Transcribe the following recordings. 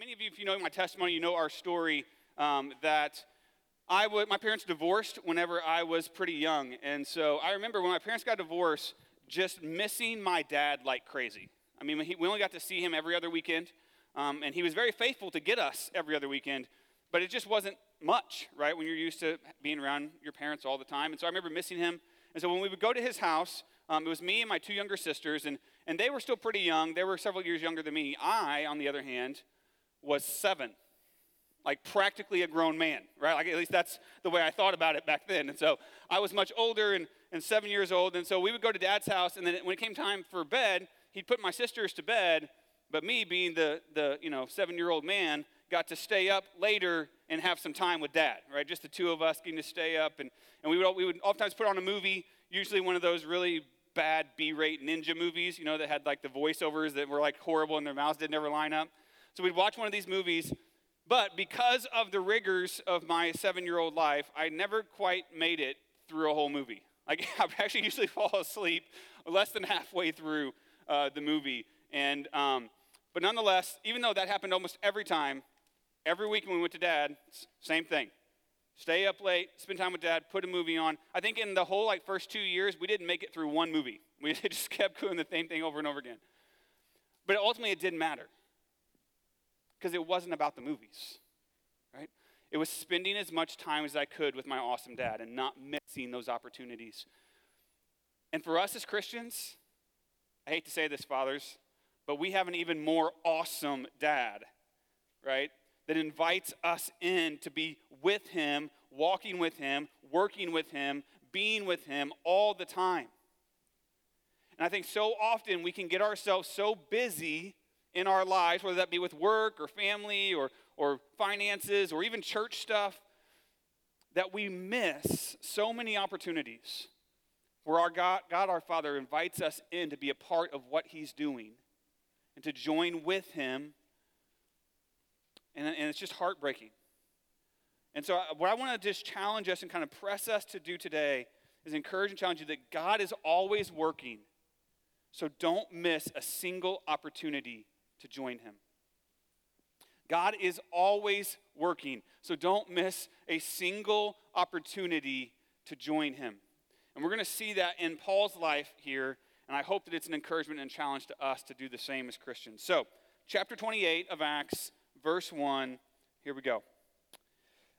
many of you, if you know my testimony, you know our story um, that I would, my parents divorced whenever I was pretty young. And so I remember when my parents got divorced, just missing my dad like crazy. I mean, he, we only got to see him every other weekend, um, and he was very faithful to get us every other weekend, but it just wasn't much, right, when you're used to being around your parents all the time. And so I remember missing him. And so when we would go to his house, um, it was me and my two younger sisters, and, and they were still pretty young. They were several years younger than me. I, on the other hand, was seven, like practically a grown man, right? Like at least that's the way I thought about it back then. And so I was much older and, and seven years old. And so we would go to dad's house, and then when it came time for bed, he'd put my sisters to bed, but me, being the, the you know, seven year old man, got to stay up later and have some time with dad, right? Just the two of us getting to stay up. And, and we, would, we would oftentimes put on a movie, usually one of those really bad B-rate ninja movies, you know, that had like the voiceovers that were like horrible and their mouths didn't ever line up. So we'd watch one of these movies, but because of the rigors of my seven-year-old life, I never quite made it through a whole movie. Like I actually usually fall asleep less than halfway through uh, the movie, and um, but nonetheless, even though that happened almost every time, every week when we went to dad, same thing. Stay up late, spend time with dad, put a movie on. I think in the whole like first two years, we didn't make it through one movie. We just kept doing the same thing over and over again. But ultimately, it didn't matter because it wasn't about the movies, right? It was spending as much time as I could with my awesome dad and not missing those opportunities. And for us as Christians, I hate to say this, fathers, but we have an even more awesome dad, right? That invites us in to be with him, walking with him, working with him, being with him all the time. And I think so often we can get ourselves so busy in our lives, whether that be with work or family or, or finances or even church stuff, that we miss so many opportunities where our God, God our Father invites us in to be a part of what He's doing and to join with Him. And, and it's just heartbreaking. And so, uh, what I want to just challenge us and kind of press us to do today is encourage and challenge you that God is always working. So, don't miss a single opportunity to join Him. God is always working. So, don't miss a single opportunity to join Him. And we're going to see that in Paul's life here. And I hope that it's an encouragement and challenge to us to do the same as Christians. So, chapter 28 of Acts, verse 1, here we go.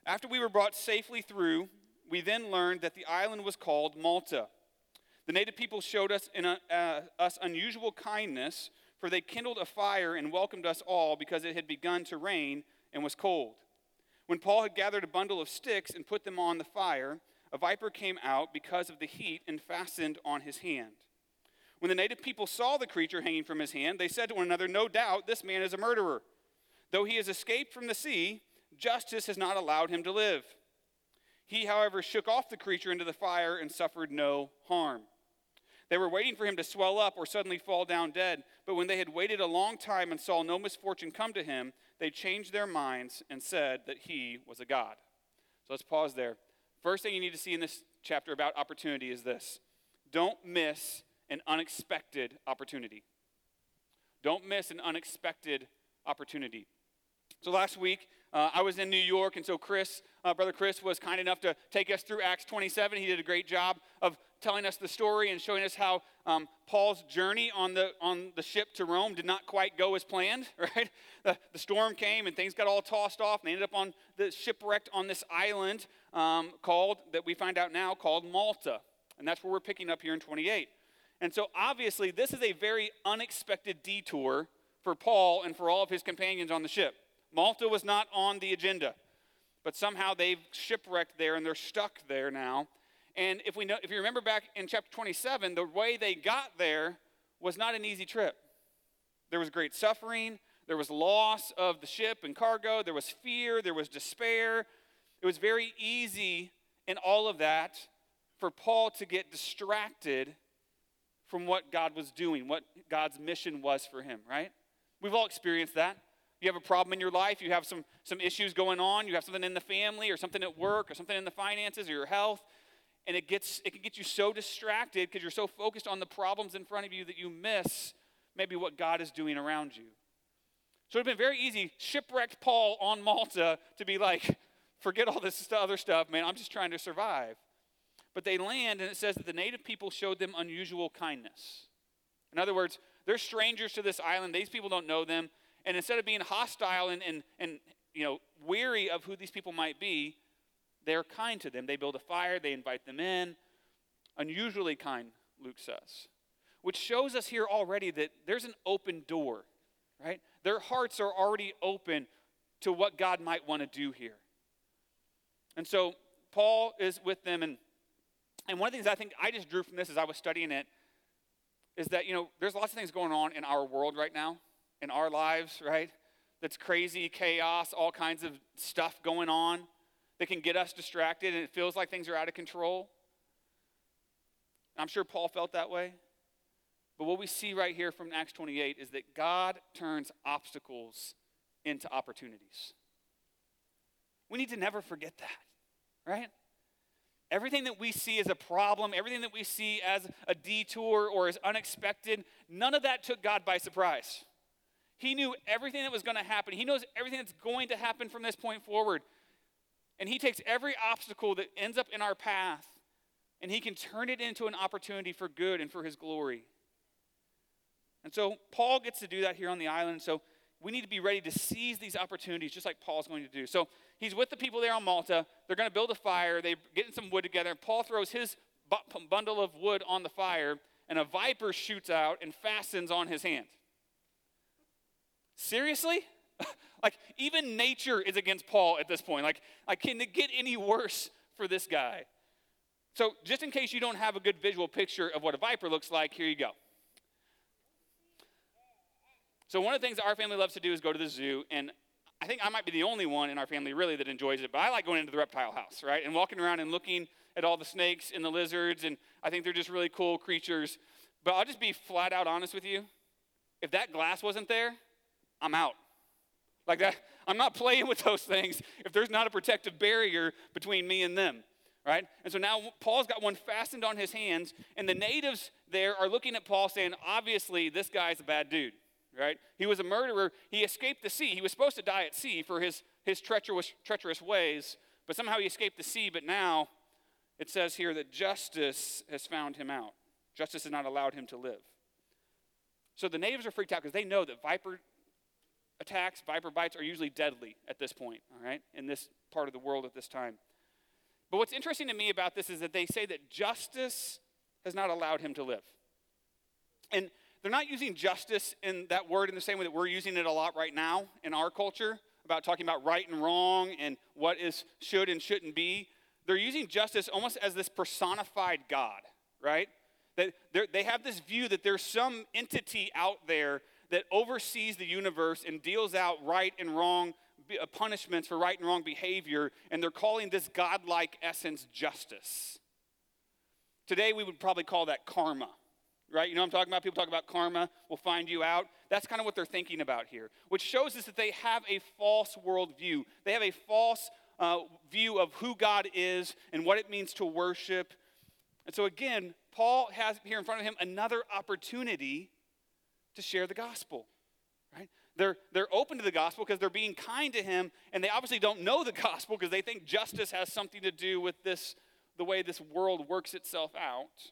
After we were brought safely through, we then learned that the island was called Malta. The native people showed us, in a, uh, us unusual kindness, for they kindled a fire and welcomed us all because it had begun to rain and was cold. When Paul had gathered a bundle of sticks and put them on the fire, a viper came out because of the heat and fastened on his hand. When the native people saw the creature hanging from his hand, they said to one another, No doubt this man is a murderer. Though he has escaped from the sea, justice has not allowed him to live. He, however, shook off the creature into the fire and suffered no harm. They were waiting for him to swell up or suddenly fall down dead, but when they had waited a long time and saw no misfortune come to him, they changed their minds and said that he was a god. So let's pause there. First thing you need to see in this chapter about opportunity is this don't miss an unexpected opportunity. Don't miss an unexpected opportunity. So last week, uh, I was in New York, and so Chris, uh, Brother Chris, was kind enough to take us through Acts 27. He did a great job of telling us the story and showing us how um, Paul's journey on the, on the ship to Rome did not quite go as planned, right? The, the storm came and things got all tossed off, and they ended up on the shipwrecked on this island um, called, that we find out now, called Malta. And that's where we're picking up here in 28. And so obviously, this is a very unexpected detour for Paul and for all of his companions on the ship. Malta was not on the agenda, but somehow they've shipwrecked there and they're stuck there now. And if we know, if you remember back in chapter 27, the way they got there was not an easy trip. There was great suffering, there was loss of the ship and cargo, there was fear, there was despair. It was very easy in all of that for Paul to get distracted from what God was doing, what God's mission was for him, right? We've all experienced that. You have a problem in your life, you have some, some issues going on, you have something in the family or something at work or something in the finances or your health, and it, gets, it can get you so distracted because you're so focused on the problems in front of you that you miss maybe what God is doing around you. So it'd been very easy, shipwrecked Paul on Malta, to be like, forget all this other stuff, man, I'm just trying to survive. But they land, and it says that the native people showed them unusual kindness. In other words, they're strangers to this island. These people don't know them. And instead of being hostile and, and, and you know, weary of who these people might be, they're kind to them. They build a fire, they invite them in. Unusually kind, Luke says. Which shows us here already that there's an open door, right? Their hearts are already open to what God might want to do here. And so Paul is with them, and, and one of the things I think I just drew from this as I was studying it is that, you know, there's lots of things going on in our world right now, in our lives, right? That's crazy, chaos, all kinds of stuff going on that can get us distracted, and it feels like things are out of control. I'm sure Paul felt that way. But what we see right here from Acts 28 is that God turns obstacles into opportunities. We need to never forget that, right? Everything that we see as a problem, everything that we see as a detour or as unexpected, none of that took God by surprise. He knew everything that was going to happen. He knows everything that's going to happen from this point forward. And He takes every obstacle that ends up in our path and He can turn it into an opportunity for good and for His glory. And so Paul gets to do that here on the island. So we need to be ready to seize these opportunities just like Paul's going to do. So he's with the people there on Malta. They're going to build a fire. They're getting some wood together. Paul throws his bundle of wood on the fire, and a viper shoots out and fastens on his hand. Seriously? Like, even nature is against Paul at this point. Like, like, can it get any worse for this guy? So, just in case you don't have a good visual picture of what a viper looks like, here you go. So, one of the things that our family loves to do is go to the zoo, and I think I might be the only one in our family really that enjoys it, but I like going into the reptile house, right? And walking around and looking at all the snakes and the lizards, and I think they're just really cool creatures. But I'll just be flat out honest with you. If that glass wasn't there, I'm out. Like that, I'm not playing with those things if there's not a protective barrier between me and them, right? And so now Paul's got one fastened on his hands, and the natives there are looking at Paul saying, obviously, this guy's a bad dude right? He was a murderer. He escaped the sea. He was supposed to die at sea for his, his treacherous, treacherous ways, but somehow he escaped the sea. But now it says here that justice has found him out. Justice has not allowed him to live. So the natives are freaked out because they know that viper attacks, viper bites are usually deadly at this point, all right, in this part of the world at this time. But what's interesting to me about this is that they say that justice has not allowed him to live. And they're not using justice in that word in the same way that we're using it a lot right now in our culture about talking about right and wrong and what is should and shouldn't be. They're using justice almost as this personified God, right? That they have this view that there's some entity out there that oversees the universe and deals out right and wrong uh, punishments for right and wrong behavior, and they're calling this godlike essence justice. Today, we would probably call that karma right? You know I'm talking about? People talk about karma we'll find you out. That's kind of what they're thinking about here, which shows us that they have a false worldview. They have a false uh, view of who God is and what it means to worship. And so, again, Paul has here in front of him another opportunity to share the gospel, right? They're, they're open to the gospel because they're being kind to him, and they obviously don't know the gospel because they think justice has something to do with this, the way this world works itself out.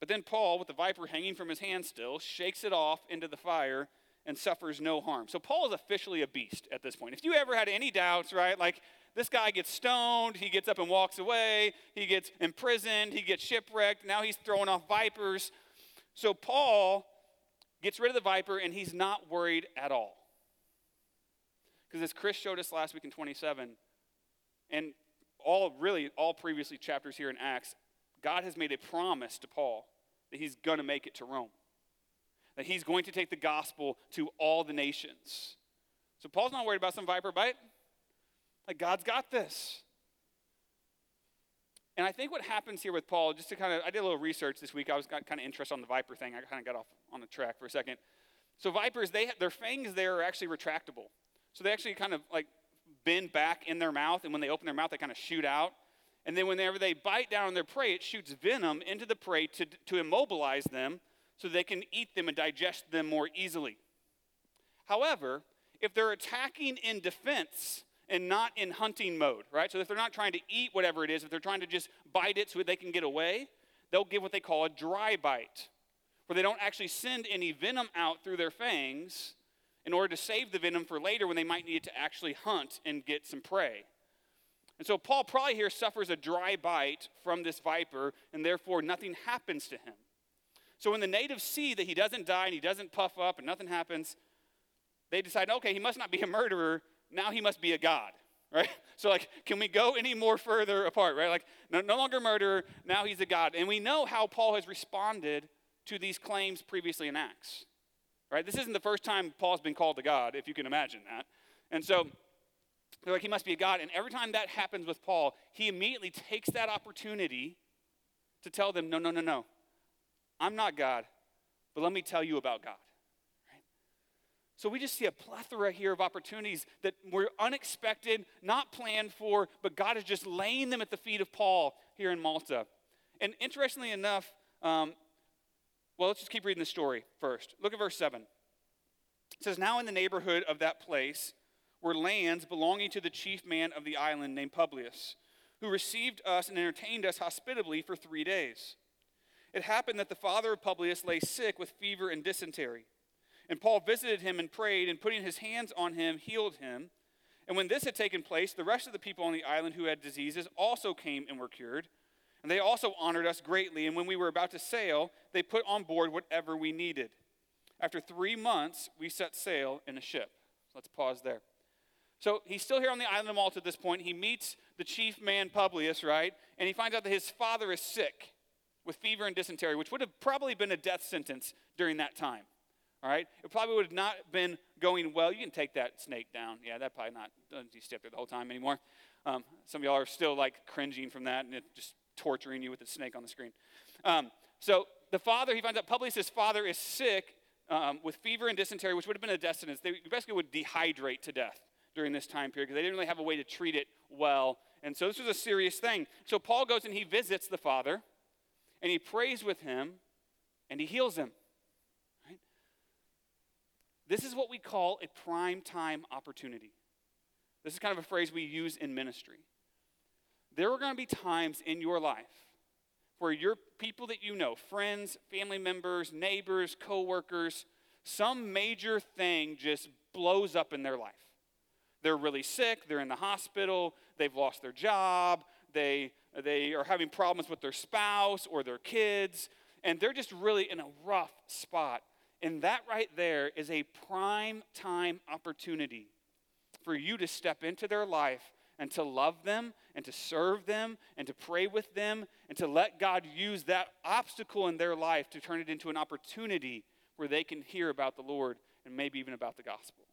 But then Paul, with the viper hanging from his hand still, shakes it off into the fire and suffers no harm. So Paul is officially a beast at this point. If you ever had any doubts, right, like this guy gets stoned, he gets up and walks away, he gets imprisoned, he gets shipwrecked, now he's throwing off vipers. So Paul gets rid of the viper and he's not worried at all. Because as Chris showed us last week in 27, and all really all previously chapters here in Acts, God has made a promise to Paul that he's going to make it to Rome, that he's going to take the gospel to all the nations. So Paul's not worried about some viper bite. Like, God's got this. And I think what happens here with Paul, just to kind of, I did a little research this week. I was kind of interested on the viper thing. I kind of got off on the track for a second. So vipers, they their fangs there are actually retractable. So they actually kind of like bend back in their mouth, and when they open their mouth, they kind of shoot out. And then whenever they bite down on their prey, it shoots venom into the prey to, to immobilize them so they can eat them and digest them more easily. However, if they're attacking in defense and not in hunting mode, right? So if they're not trying to eat whatever it is, if they're trying to just bite it so they can get away, they'll give what they call a dry bite, where they don't actually send any venom out through their fangs in order to save the venom for later when they might need to actually hunt and get some prey. And so Paul probably here suffers a dry bite from this viper, and therefore nothing happens to him. So when the natives see that he doesn't die and he doesn't puff up and nothing happens, they decide, okay, he must not be a murderer. Now he must be a god, right? So, like, can we go any more further apart, right? Like, no, no longer murderer, now he's a god. And we know how Paul has responded to these claims previously in Acts, right? This isn't the first time Paul's been called a god, if you can imagine that. And so they're like, he must be a god. And every time that happens with Paul, he immediately takes that opportunity to tell them, no, no, no, no. I'm not God, but let me tell you about God. So we just see a plethora here of opportunities that were unexpected, not planned for, but God is just laying them at the feet of Paul here in Malta. And interestingly enough, um, well, let's just keep reading the story first. Look at verse 7. It says, Now in the neighborhood of that place were lands belonging to the chief man of the island named Publius, who received us and entertained us hospitably for three days. It happened that the father of Publius lay sick with fever and dysentery. And Paul visited him and prayed, and putting his hands on him, healed him. And when this had taken place, the rest of the people on the island who had diseases also came and were cured. And they also honored us greatly. And when we were about to sail, they put on board whatever we needed. After three months, we set sail in a ship. Let's pause there. So he's still here on the island of Malta at this point. He meets the chief man, Publius, right? And he finds out that his father is sick with fever and dysentery, which would have probably been a death sentence during that time. All right? It probably would have not been going well. You can take that snake down. Yeah, that probably not, you step there the whole time anymore. Um, some of y'all are still like cringing from that and it just torturing you with the snake on the screen. Um, so the father, he finds out Publius' father is sick um, with fever and dysentery, which would have been a death sentence. They basically would dehydrate to death during this time period because they didn't really have a way to treat it well. And so this was a serious thing. So Paul goes and he visits the father and he prays with him and he heals him. This is what we call a prime time opportunity. This is kind of a phrase we use in ministry. There are going to be times in your life where your people that you know, friends, family members, neighbors, coworkers, some major thing just blows up in their life. They're really sick, they're in the hospital, they've lost their job, they, they are having problems with their spouse or their kids, and they're just really in a rough spot. And that right there is a prime time opportunity for you to step into their life and to love them and to serve them and to pray with them and to let God use that obstacle in their life to turn it into an opportunity where they can hear about the Lord and maybe even about the gospel.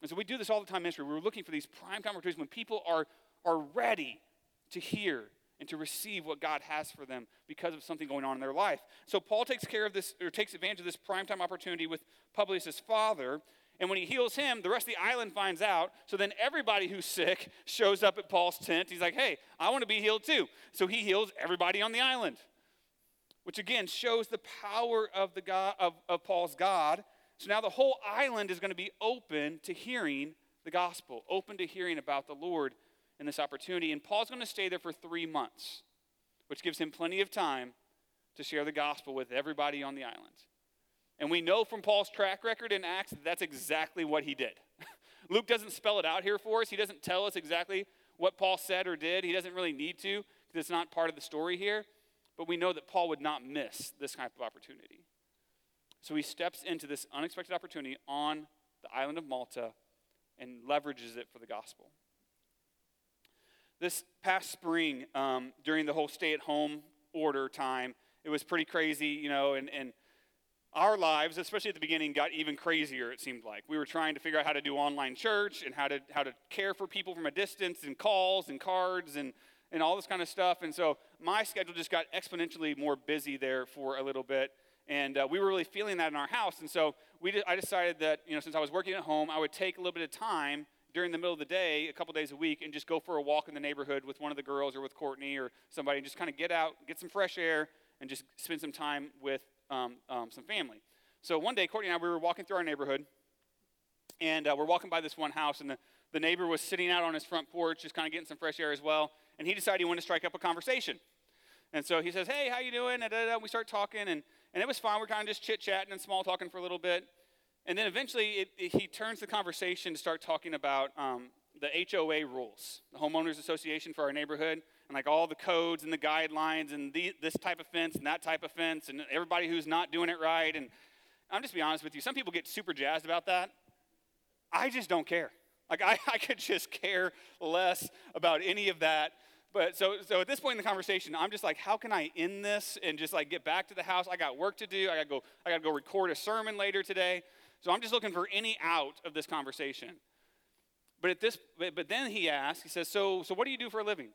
And so we do this all the time in ministry. We're looking for these prime time opportunities when people are, are ready to hear and to receive what God has for them because of something going on in their life. So Paul takes care of this, or takes advantage of this primetime opportunity with Publius' father. And when he heals him, the rest of the island finds out. So then everybody who's sick shows up at Paul's tent. He's like, hey, I want to be healed too. So he heals everybody on the island, which again shows the power of, the God, of, of Paul's God. So now the whole island is going to be open to hearing the gospel, open to hearing about the Lord in this opportunity. And Paul's going to stay there for three months, which gives him plenty of time to share the gospel with everybody on the island. And we know from Paul's track record in Acts that that's exactly what he did. Luke doesn't spell it out here for us. He doesn't tell us exactly what Paul said or did. He doesn't really need to because it's not part of the story here. But we know that Paul would not miss this type of opportunity. So he steps into this unexpected opportunity on the island of Malta and leverages it for the gospel this past spring, um, during the whole stay at home order time, it was pretty crazy, you know, and, and our lives, especially at the beginning, got even crazier, it seemed like. We were trying to figure out how to do online church and how to, how to care for people from a distance and calls and cards and, and all this kind of stuff. And so my schedule just got exponentially more busy there for a little bit. And uh, we were really feeling that in our house. And so we, I decided that, you know, since I was working at home, I would take a little bit of time during the middle of the day, a couple days a week, and just go for a walk in the neighborhood with one of the girls or with Courtney or somebody, and just kind of get out, get some fresh air, and just spend some time with um, um, some family. So one day, Courtney and I, we were walking through our neighborhood, And uh, we're walking by this one house, and the, the neighbor was sitting out on his front porch, just kind of getting some fresh air as well. And he decided he wanted to strike up a conversation. And so he says, "Hey, how you doing?" And we start talking, and, and it was fine. We're kind of just chit chatting and small talking for a little bit. And then eventually, it, it, he turns the conversation to start talking about um, the HOA rules, the homeowners association for our neighborhood, and like all the codes and the guidelines and the, this type of fence and that type of fence, and everybody who's not doing it right. And I'm just be honest with you, some people get super jazzed about that. I just don't care. Like I, I could just care less about any of that. But so so at this point in the conversation, I'm just like, how can I end this and just like get back to the house? I got work to do. I gotta go, I gotta go record a sermon later today. So I'm just looking for any out of this conversation. But at this, but then he asks, he says, so, so what do you do for a living?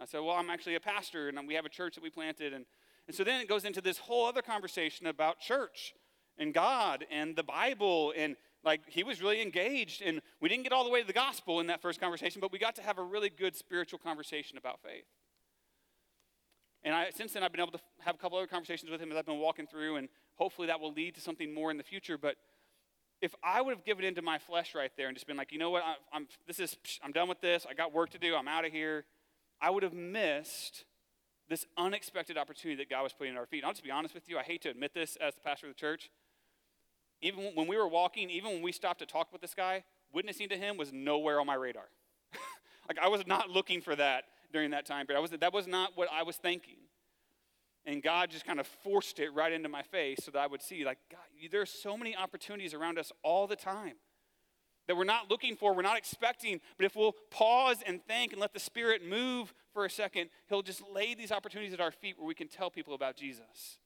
I said, well, I'm actually a pastor, and we have a church that we planted. And, and so then it goes into this whole other conversation about church and God and the Bible. And like he was really engaged. And we didn't get all the way to the gospel in that first conversation, but we got to have a really good spiritual conversation about faith. And I, since then, I've been able to have a couple other conversations with him as I've been walking through, and hopefully that will lead to something more in the future. But if I would have given into my flesh right there and just been like, you know what, I, am this is, I'm done with this. I got work to do. I'm out of here. I would have missed this unexpected opportunity that God was putting in our feet. And I'll just be honest with you. I hate to admit this as the pastor of the church. Even when we were walking, even when we stopped to talk with this guy, witnessing to him was nowhere on my radar. like I was not looking for that during that time period. I was, that was not what I was thinking. And God just kind of forced it right into my face so that I would see, like, God, there's so many opportunities around us all the time that we're not looking for, we're not expecting. But if we'll pause and think and let the Spirit move for a second, He'll just lay these opportunities at our feet where we can tell people about Jesus.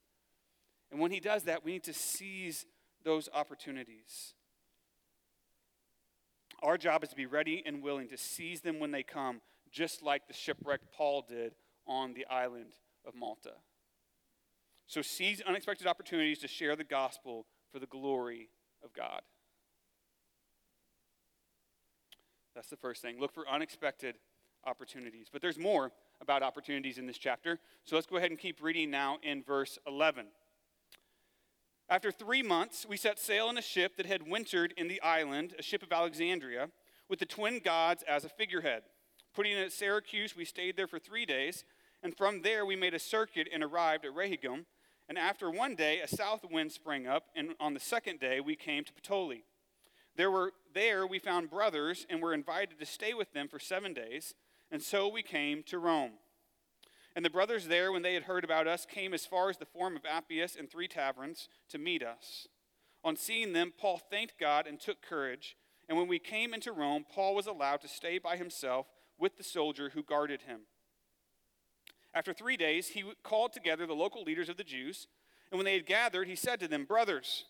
And when He does that, we need to seize those opportunities. Our job is to be ready and willing to seize them when they come, just like the shipwrecked Paul did on the island of Malta. So seize unexpected opportunities to share the gospel for the glory of God. That's the first thing. Look for unexpected opportunities. But there's more about opportunities in this chapter. So let's go ahead and keep reading now in verse 11. After three months, we set sail in a ship that had wintered in the island, a ship of Alexandria, with the twin gods as a figurehead. Putting in at Syracuse, we stayed there for three days, and from there we made a circuit and arrived at Rhegium. And after one day, a south wind sprang up, and on the second day we came to Puteoli. There, were, there we found brothers and were invited to stay with them for seven days, and so we came to Rome. And the brothers there, when they had heard about us, came as far as the Forum of Appius and three taverns to meet us. On seeing them, Paul thanked God and took courage. And when we came into Rome, Paul was allowed to stay by himself with the soldier who guarded him. After three days, he called together the local leaders of the Jews. And when they had gathered, he said to them, Brothers,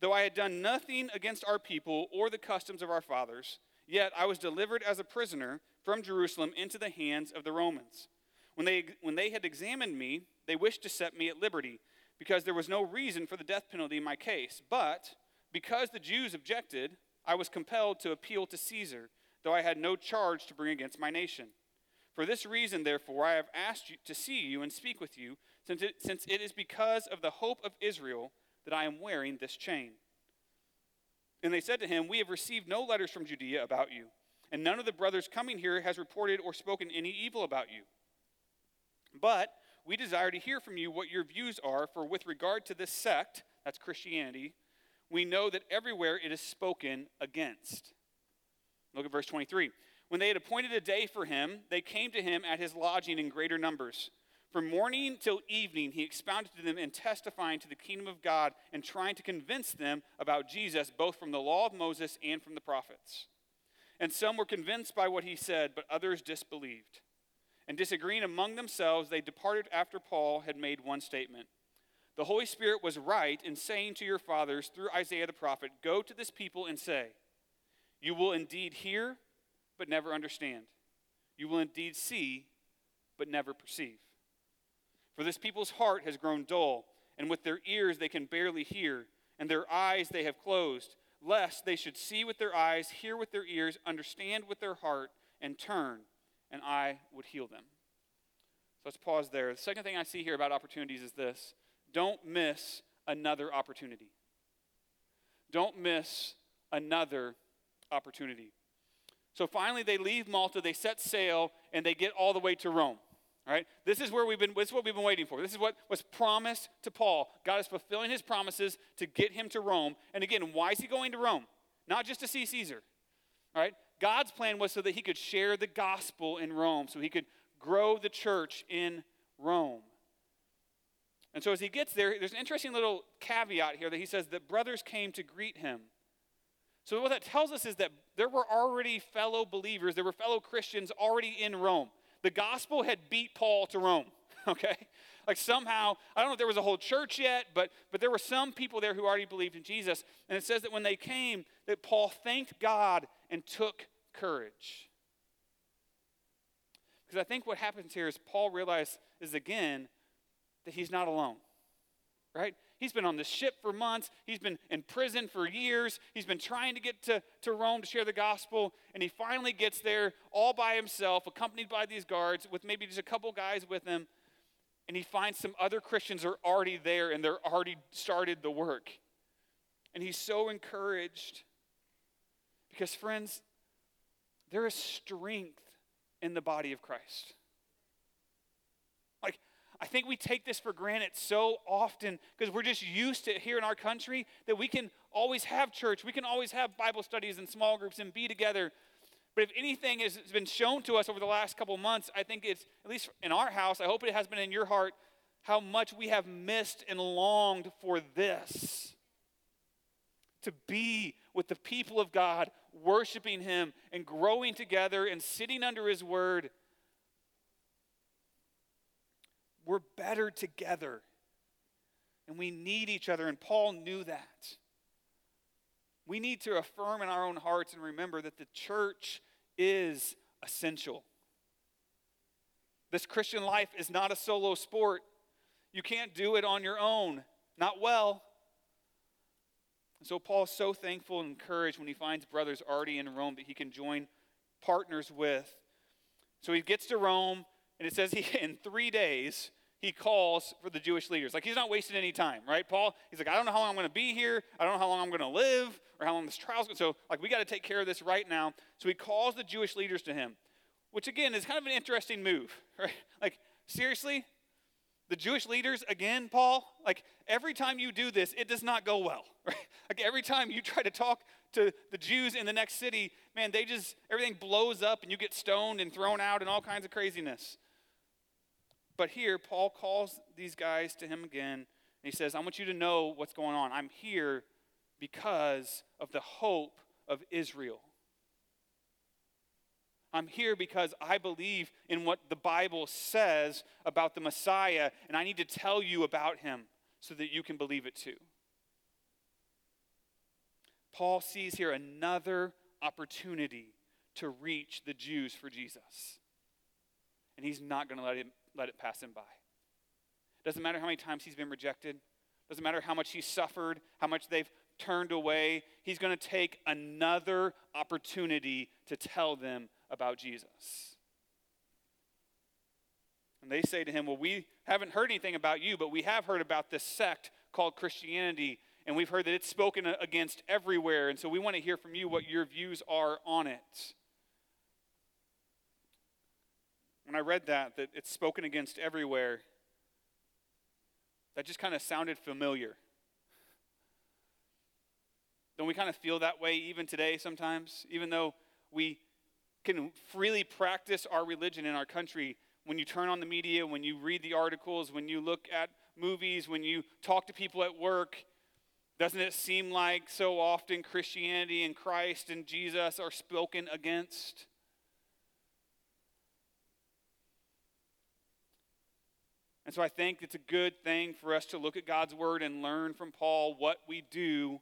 though I had done nothing against our people or the customs of our fathers, yet I was delivered as a prisoner from Jerusalem into the hands of the Romans. When they, when they had examined me, they wished to set me at liberty, because there was no reason for the death penalty in my case. But because the Jews objected, I was compelled to appeal to Caesar, though I had no charge to bring against my nation. For this reason, therefore, I have asked you to see you and speak with you, since it, since it is because of the hope of Israel that I am wearing this chain. And they said to him, We have received no letters from Judea about you, and none of the brothers coming here has reported or spoken any evil about you. But we desire to hear from you what your views are, for with regard to this sect, that's Christianity, we know that everywhere it is spoken against. Look at verse 23. When they had appointed a day for him, they came to him at his lodging in greater numbers. From morning till evening, he expounded to them and testifying to the kingdom of God and trying to convince them about Jesus, both from the law of Moses and from the prophets. And some were convinced by what he said, but others disbelieved. And disagreeing among themselves, they departed after Paul had made one statement. The Holy Spirit was right in saying to your fathers through Isaiah the prophet, Go to this people and say, You will indeed hear, but never understand. You will indeed see, but never perceive. For this people's heart has grown dull, and with their ears they can barely hear, and their eyes they have closed, lest they should see with their eyes, hear with their ears, understand with their heart, and turn and I would heal them. So let's pause there. The second thing I see here about opportunities is this don't miss another opportunity. Don't miss another opportunity. So finally, they leave Malta, they set sail, and they get all the way to Rome. All right? This is where we've been, this is what we've been waiting for. This is what was promised to Paul. God is fulfilling his promises to get him to Rome. And again, why is he going to Rome? Not just to see Caesar. All right? God's plan was so that he could share the gospel in Rome, so he could grow the church in Rome. And so as he gets there, there's an interesting little caveat here that he says that brothers came to greet him. So what that tells us is that there were already fellow believers, there were fellow Christians already in Rome. The gospel had beat Paul to Rome, okay? Like somehow, I don't know if there was a whole church yet, but, but there were some people there who already believed in Jesus. And it says that when they came, that Paul thanked God and took courage. Because I think what happens here is Paul realizes again that he's not alone, right? He's been on this ship for months. He's been in prison for years. He's been trying to get to, to Rome to share the gospel. And he finally gets there all by himself, accompanied by these guards, with maybe just a couple guys with him. And he finds some other Christians are already there and they're already started the work. And he's so encouraged. Because, friends, there is strength in the body of Christ. I think we take this for granted so often because we're just used to here in our country that we can always have church, we can always have Bible studies and small groups and be together. But if anything has been shown to us over the last couple months, I think it's, at least in our house, I hope it has been in your heart, how much we have missed and longed for this. To be with the people of God, worshiping Him and growing together and sitting under His word we're better together. And we need each other, and Paul knew that. We need to affirm in our own hearts and remember that the church is essential. This Christian life is not a solo sport. You can't do it on your own, not well. And so Paul's so thankful and encouraged when he finds brothers already in Rome that he can join partners with. So he gets to Rome, and it says he in three days he calls for the Jewish leaders. Like he's not wasting any time, right? Paul, he's like, I don't know how long I'm going to be here. I don't know how long I'm going to live or how long this trial's going to. So, like, we got to take care of this right now. So he calls the Jewish leaders to him, which again is kind of an interesting move, right? Like, seriously, the Jewish leaders, again, Paul, like every time you do this, it does not go well, right? Like every time you try to talk to the Jews in the next city, man, they just, everything blows up and you get stoned and thrown out and all kinds of craziness. But here, Paul calls these guys to him again, and he says, I want you to know what's going on. I'm here because of the hope of Israel. I'm here because I believe in what the Bible says about the Messiah, and I need to tell you about him so that you can believe it too. Paul sees here another opportunity to reach the Jews for Jesus. And he's not going to let him let it pass him by. Doesn't matter how many times he's been rejected, doesn't matter how much he's suffered, how much they've turned away. He's going to take another opportunity to tell them about Jesus. And they say to him, Well, we haven't heard anything about you, but we have heard about this sect called Christianity, and we've heard that it's spoken against everywhere. And so we want to hear from you what your views are on it. When I read that, that it's spoken against everywhere, that just kind of sounded familiar. Don't we kind of feel that way even today sometimes? Even though we can freely practice our religion in our country, when you turn on the media, when you read the articles, when you look at movies, when you talk to people at work, doesn't it seem like so often Christianity and Christ and Jesus are spoken against? And so I think it's a good thing for us to look at God's word and learn from Paul what we do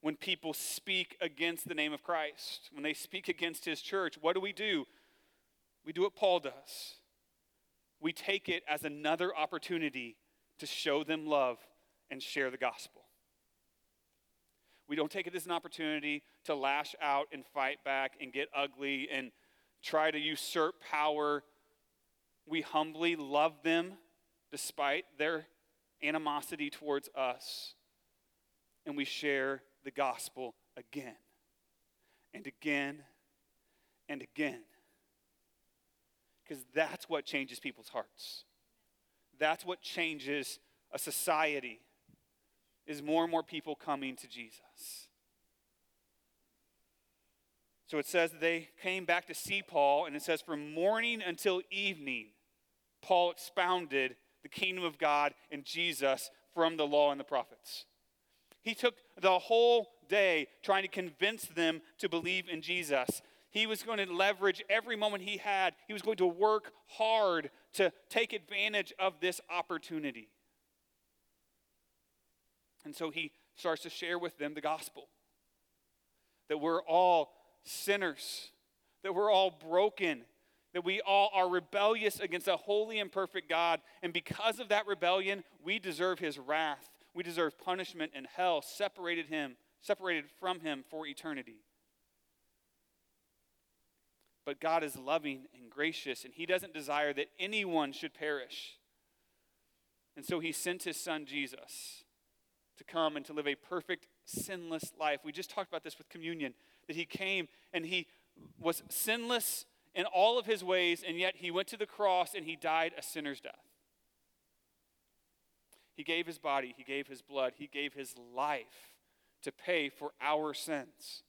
when people speak against the name of Christ, when they speak against his church. What do we do? We do what Paul does. We take it as another opportunity to show them love and share the gospel. We don't take it as an opportunity to lash out and fight back and get ugly and try to usurp power we humbly love them despite their animosity towards us, and we share the gospel again and again and again. Because that's what changes people's hearts. That's what changes a society is more and more people coming to Jesus. So it says they came back to see Paul, and it says from morning until evening, Paul expounded the kingdom of God and Jesus from the law and the prophets. He took the whole day trying to convince them to believe in Jesus. He was going to leverage every moment he had. He was going to work hard to take advantage of this opportunity. And so he starts to share with them the gospel that we're all sinners, that we're all broken, that we all are rebellious against a holy and perfect God. And because of that rebellion, we deserve his wrath. We deserve punishment and hell, separated him, separated from him for eternity. But God is loving and gracious, and he doesn't desire that anyone should perish. And so he sent his son Jesus to come and to live a perfect, sinless life. We just talked about this with communion that he came and he was sinless in all of his ways, and yet he went to the cross and he died a sinner's death. He gave his body, he gave his blood, he gave his life to pay for our sins,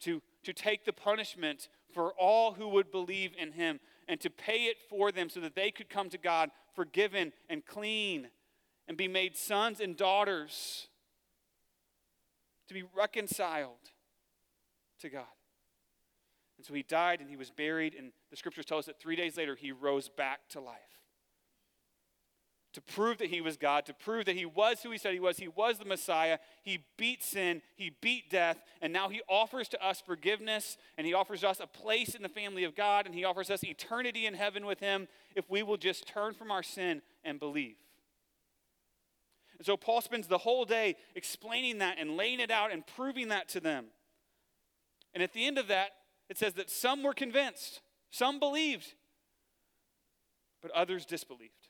to, to take the punishment for all who would believe in him, and to pay it for them so that they could come to God forgiven and clean and be made sons and daughters, to be reconciled to God. And so he died and he was buried, and the scriptures tell us that three days later he rose back to life. To prove that he was God, to prove that he was who he said he was, he was the Messiah. He beat sin, he beat death, and now he offers to us forgiveness, and he offers us a place in the family of God, and he offers us eternity in heaven with him if we will just turn from our sin and believe. And so Paul spends the whole day explaining that and laying it out and proving that to them. And at the end of that, it says that some were convinced, some believed, but others disbelieved.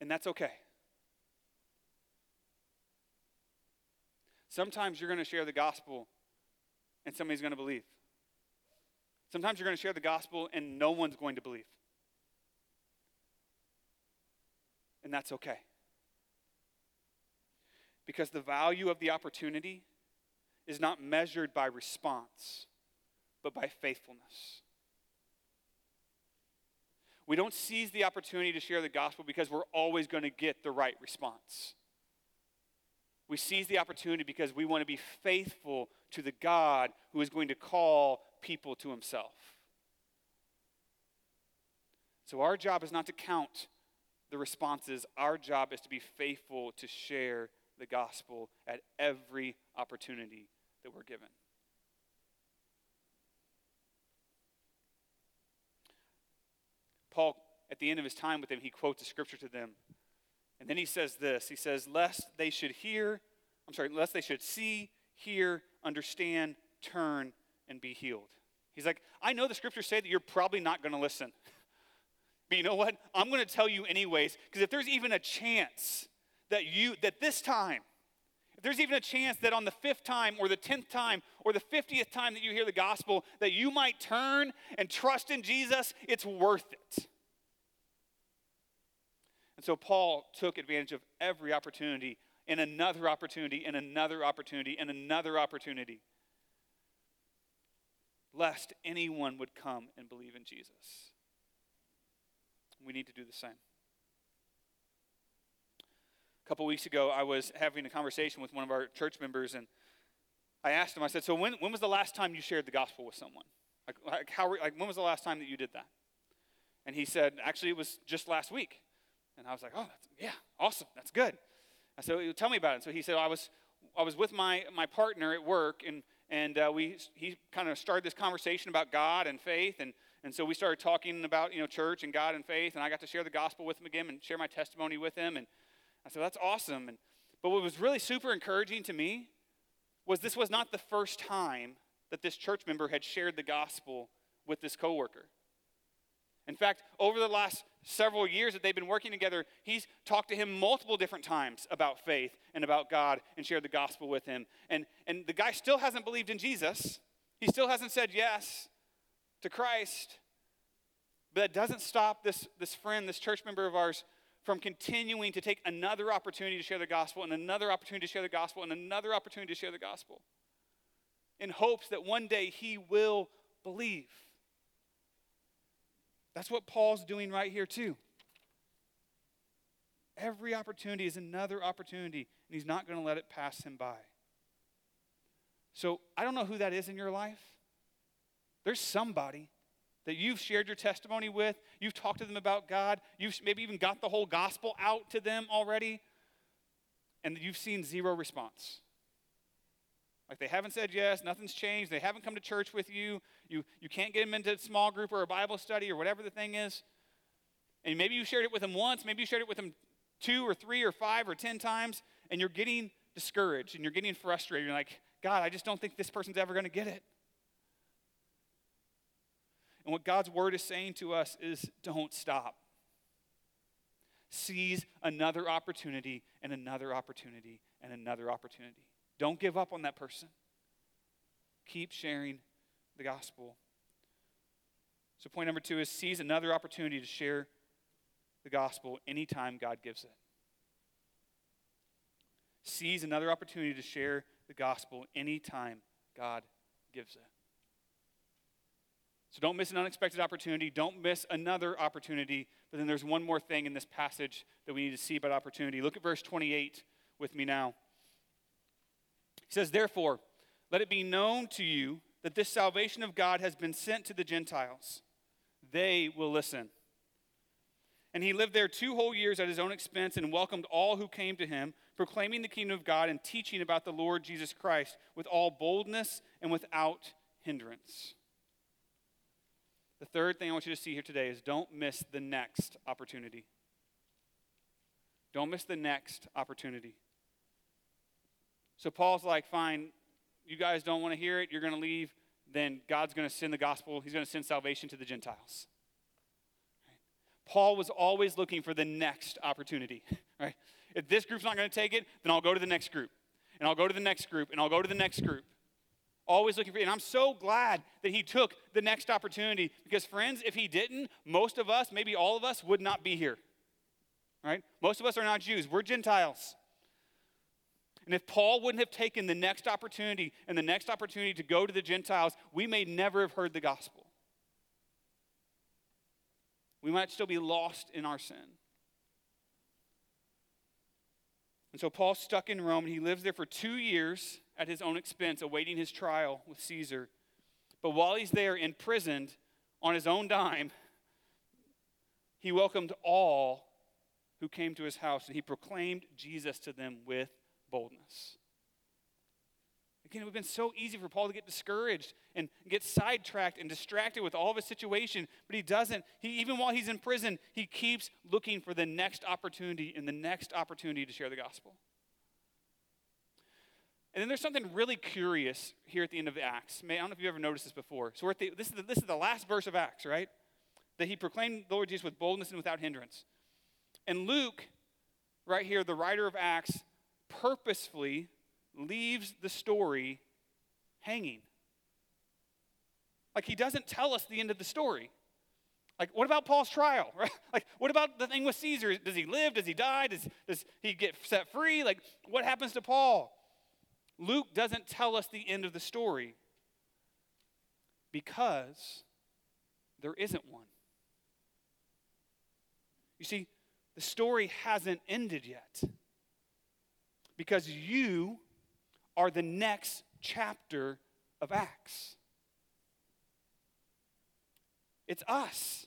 And that's okay. Sometimes you're going to share the gospel and somebody's going to believe. Sometimes you're going to share the gospel and no one's going to believe. And that's okay. Because the value of the opportunity is not measured by response, but by faithfulness. We don't seize the opportunity to share the gospel because we're always going to get the right response. We seize the opportunity because we want to be faithful to the God who is going to call people to himself. So, our job is not to count the responses, our job is to be faithful to share the gospel at every opportunity that we're given. Paul, at the end of his time with them, he quotes a scripture to them. And then he says this He says, Lest they should hear, I'm sorry, lest they should see, hear, understand, turn, and be healed. He's like, I know the scriptures say that you're probably not going to listen. But you know what? I'm going to tell you anyways, because if there's even a chance that you, that this time, if there's even a chance that on the fifth time or the tenth time or the fiftieth time that you hear the gospel, that you might turn and trust in Jesus, it's worth it. And so Paul took advantage of every opportunity and another opportunity and another opportunity and another opportunity, lest anyone would come and believe in Jesus. We need to do the same. Couple weeks ago, I was having a conversation with one of our church members, and I asked him, I said, So when, when was the last time you shared the gospel with someone? Like, like, how, like, when was the last time that you did that? And he said, Actually, it was just last week. And I was like, Oh, yeah, awesome. That's good. I said, Tell me about it. So he said, I was, I was with my, my partner at work, and, and uh, we, he kind of started this conversation about God and faith. And, and so we started talking about you know, church and God and faith. And I got to share the gospel with him again and share my testimony with him. And I said, that's awesome. And, but what was really super encouraging to me was this was not the first time that this church member had shared the gospel with this coworker. In fact, over the last several years that they've been working together, he's talked to him multiple different times about faith and about God and shared the gospel with him. And, and the guy still hasn't believed in Jesus, he still hasn't said yes to Christ. But that doesn't stop this, this friend, this church member of ours, from continuing to take another opportunity to share the gospel and another opportunity to share the gospel and another opportunity to share the gospel in hopes that one day he will believe. That's what Paul's doing right here, too. Every opportunity is another opportunity, and he's not going to let it pass him by. So I don't know who that is in your life. There's somebody that you've shared your testimony with, you've talked to them about God, you've maybe even got the whole gospel out to them already, and you've seen zero response. Like they haven't said yes, nothing's changed, they haven't come to church with you, you, you can't get them into a small group or a Bible study or whatever the thing is. And maybe you shared it with them once, maybe you shared it with them two or three or five or ten times, and you're getting discouraged and you're getting frustrated. You're like, God, I just don't think this person's ever going to get it. And what God's word is saying to us is don't stop. Seize another opportunity and another opportunity and another opportunity. Don't give up on that person. Keep sharing the gospel. So, point number two is seize another opportunity to share the gospel anytime God gives it. Seize another opportunity to share the gospel anytime God gives it. So don't miss an unexpected opportunity. Don't miss another opportunity. But then there's one more thing in this passage that we need to see about opportunity. Look at verse 28 with me now. He says, Therefore, let it be known to you that this salvation of God has been sent to the Gentiles. They will listen. And he lived there two whole years at his own expense and welcomed all who came to him, proclaiming the kingdom of God and teaching about the Lord Jesus Christ with all boldness and without hindrance. The third thing I want you to see here today is don't miss the next opportunity. Don't miss the next opportunity. So Paul's like, fine, you guys don't want to hear it, you're going to leave, then God's going to send the gospel, he's going to send salvation to the Gentiles. Paul was always looking for the next opportunity, right? If this group's not going to take it, then I'll go to the next group, and I'll go to the next group, and I'll go to the next group. Always looking for, you. and I'm so glad that he took the next opportunity because, friends, if he didn't, most of us, maybe all of us, would not be here, right? Most of us are not Jews, we're Gentiles. And if Paul wouldn't have taken the next opportunity and the next opportunity to go to the Gentiles, we may never have heard the gospel. We might still be lost in our sin. And so Paul's stuck in Rome, and he lives there for two years at his own expense, awaiting his trial with Caesar. But while he's there imprisoned on his own dime, he welcomed all who came to his house, and he proclaimed Jesus to them with boldness. Again, it would have been so easy for Paul to get discouraged and get sidetracked and distracted with all of his situation, but he doesn't. He, even while he's in prison, he keeps looking for the next opportunity and the next opportunity to share the gospel. And then there's something really curious here at the end of Acts. I don't know if you've ever noticed this before. So the, this, is the, this is the last verse of Acts, right? That he proclaimed the Lord Jesus with boldness and without hindrance. And Luke, right here, the writer of Acts, purposefully leaves the story hanging. Like he doesn't tell us the end of the story. Like, what about Paul's trial? Right? Like, what about the thing with Caesar? Does he live? Does he die? Does, does he get set free? Like, what happens to Paul? Luke doesn't tell us the end of the story because there isn't one. You see, the story hasn't ended yet because you are the next chapter of Acts. It's us.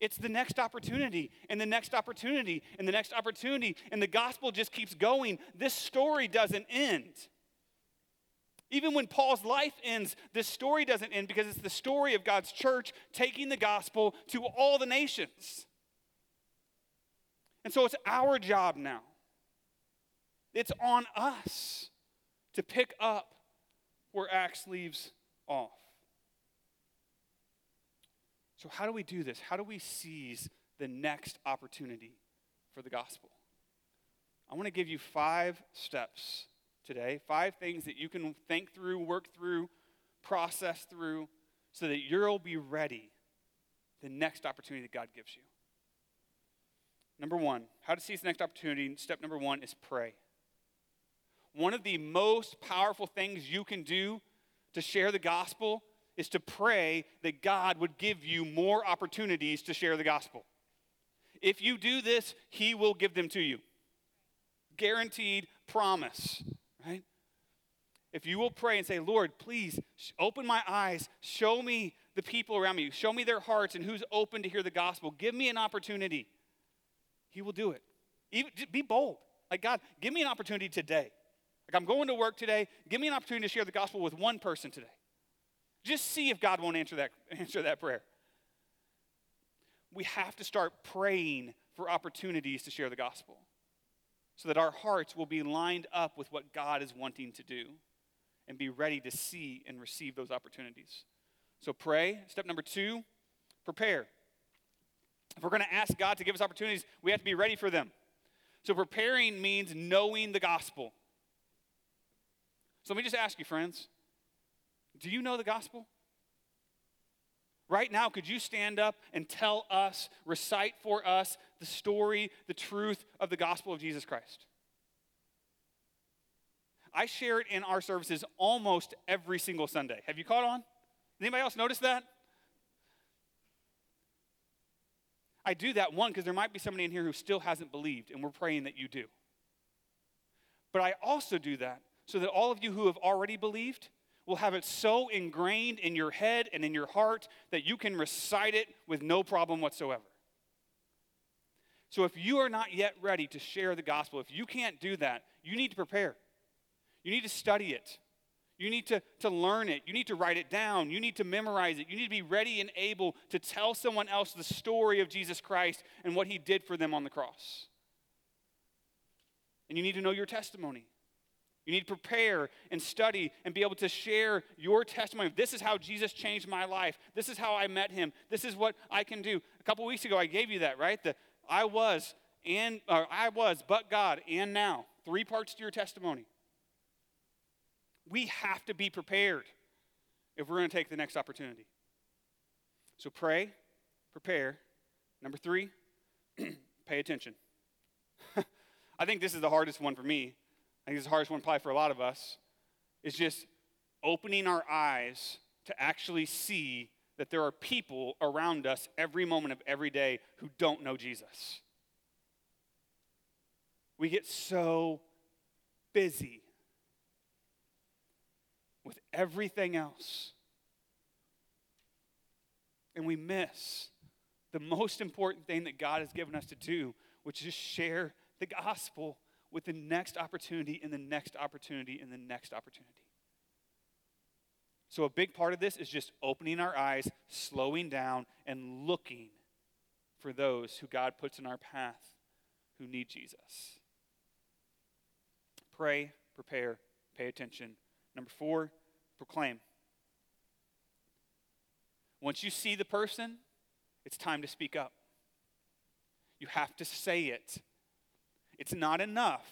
It's the next opportunity, and the next opportunity, and the next opportunity, and the gospel just keeps going. This story doesn't end. Even when Paul's life ends, this story doesn't end because it's the story of God's church taking the gospel to all the nations. And so it's our job now it's on us to pick up where Acts leaves off. So, how do we do this? How do we seize the next opportunity for the gospel? I want to give you five steps today, five things that you can think through, work through, process through, so that you'll be ready the next opportunity that God gives you. Number one, how to seize the next opportunity. Step number one is pray. One of the most powerful things you can do to share the gospel is to pray that God would give you more opportunities to share the gospel. If you do this, He will give them to you. Guaranteed promise, right? If you will pray and say, Lord, please open my eyes, show me the people around me, show me their hearts and who's open to hear the gospel, give me an opportunity, He will do it. Even, be bold. Like, God, give me an opportunity today. Like, I'm going to work today. Give me an opportunity to share the gospel with one person today. Just see if God won't answer that, answer that prayer. We have to start praying for opportunities to share the gospel so that our hearts will be lined up with what God is wanting to do and be ready to see and receive those opportunities. So pray. Step number two, prepare. If we're going to ask God to give us opportunities, we have to be ready for them. So preparing means knowing the gospel. So let me just ask you, friends do you know the gospel? Right now, could you stand up and tell us, recite for us the story, the truth of the gospel of Jesus Christ? I share it in our services almost every single Sunday. Have you caught on? Anybody else notice that? I do that one because there might be somebody in here who still hasn't believed, and we're praying that you do. But I also do that so that all of you who have already believed will have it so ingrained in your head and in your heart that you can recite it with no problem whatsoever. So if you are not yet ready to share the gospel, if you can't do that, you need to prepare. You need to study it. You need to, to learn it. You need to write it down. You need to memorize it. You need to be ready and able to tell someone else the story of Jesus Christ and what he did for them on the cross. And you need to know your testimony. You need to prepare and study and be able to share your testimony. This is how Jesus changed my life. This is how I met him. This is what I can do. A couple weeks ago, I gave you that, right? The I was and or I was, but God, and now. Three parts to your testimony. We have to be prepared if we're going to take the next opportunity. So pray, prepare. Number three, pay attention. I think this is the hardest one for me. I think it's the hardest one probably for a lot of us. Is just opening our eyes to actually see that there are people around us every moment of every day who don't know Jesus. We get so busy with everything else. And we miss the most important thing that God has given us to do, which is share the gospel with the next opportunity and the next opportunity and the next opportunity. So, a big part of this is just opening our eyes, slowing down, and looking for those who God puts in our path who need Jesus. Pray, prepare, pay attention. Number four, proclaim. Once you see the person, it's time to speak up. You have to say it. It's not enough.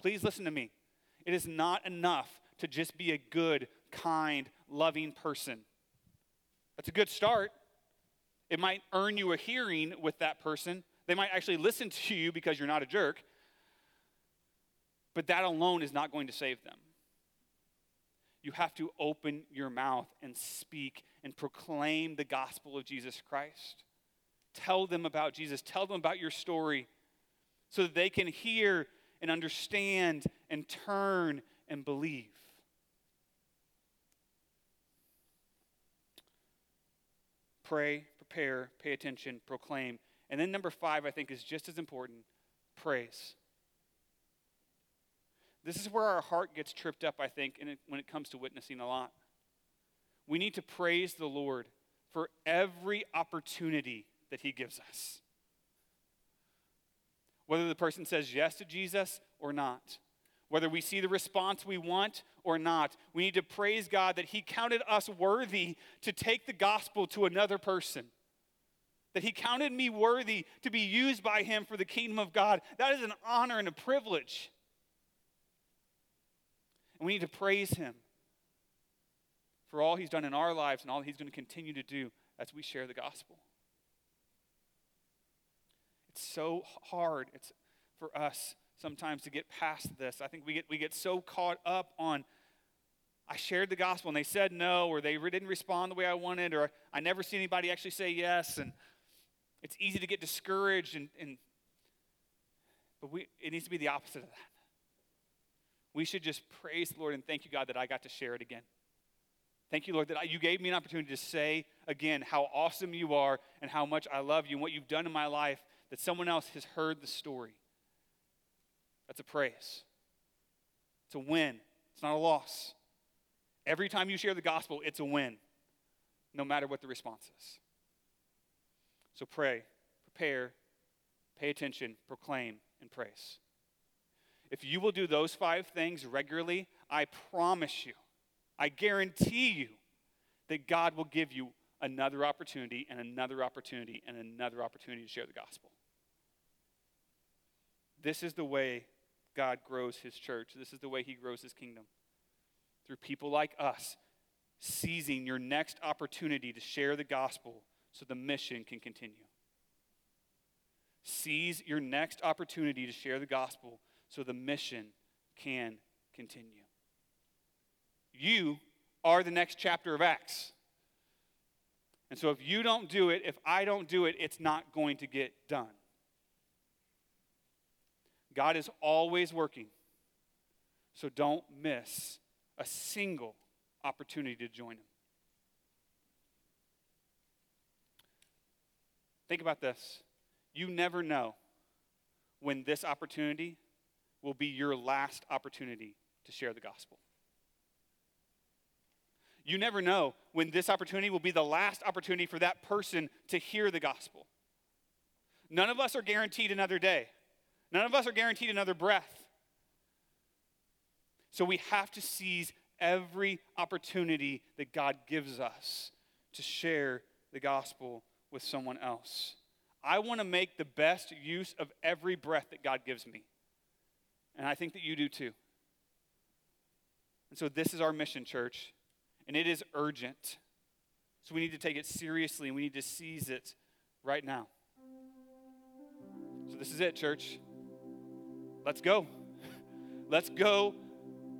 Please listen to me. It is not enough to just be a good, kind, loving person. That's a good start. It might earn you a hearing with that person. They might actually listen to you because you're not a jerk. But that alone is not going to save them. You have to open your mouth and speak and proclaim the gospel of Jesus Christ. Tell them about Jesus. Tell them about your story so that they can hear and understand and turn and believe. Pray, prepare, pay attention, proclaim. And then number five, I think, is just as important praise. This is where our heart gets tripped up, I think, when it comes to witnessing a lot. We need to praise the Lord for every opportunity that He gives us. Whether the person says yes to Jesus or not, whether we see the response we want or not, we need to praise God that He counted us worthy to take the gospel to another person. that he counted me worthy to be used by him for the kingdom of God. That is an honor and a privilege. And we need to praise him for all he's done in our lives and all he's going to continue to do as we share the gospel. It's so hard it's for us sometimes to get past this. I think we get, we get so caught up on, I shared the gospel and they said no, or they didn't respond the way I wanted, or I never see anybody actually say yes. And it's easy to get discouraged, and, and but we, it needs to be the opposite of that. We should just praise the Lord and thank you, God, that I got to share it again. Thank you, Lord, that I, you gave me an opportunity to say again how awesome you are and how much I love you and what you've done in my life, that someone else has heard the story. That's a praise. It's a win, it's not a loss. Every time you share the gospel, it's a win, no matter what the response is. So pray, prepare, pay attention, proclaim, and praise. If you will do those five things regularly, I promise you, I guarantee you that God will give you another opportunity and another opportunity and another opportunity to share the gospel. This is the way God grows his church. This is the way he grows his kingdom. Through people like us seizing your next opportunity to share the gospel so the mission can continue. Seize your next opportunity to share the gospel so the mission can continue. You are the next chapter of Acts. And so if you don't do it, if I don't do it, it's not going to get done. God is always working. So don't miss a single opportunity to join Him. Think about this. You never know when this opportunity will be your last opportunity to share the gospel. You never know when this opportunity will be the last opportunity for that person to hear the gospel. None of us are guaranteed another day, none of us are guaranteed another breath. So we have to seize every opportunity that God gives us to share the gospel with someone else. I want to make the best use of every breath that God gives me. And I think that you do too. And so this is our mission, church, and it is urgent. So we need to take it seriously and we need to seize it right now. So this is it, church. Let's go. Let's go.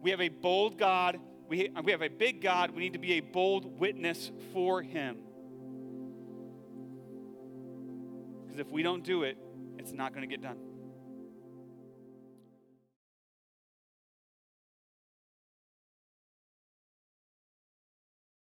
We have a bold God. We, we have a big God. We need to be a bold witness for Him. Because if we don't do it, it's not going to get done.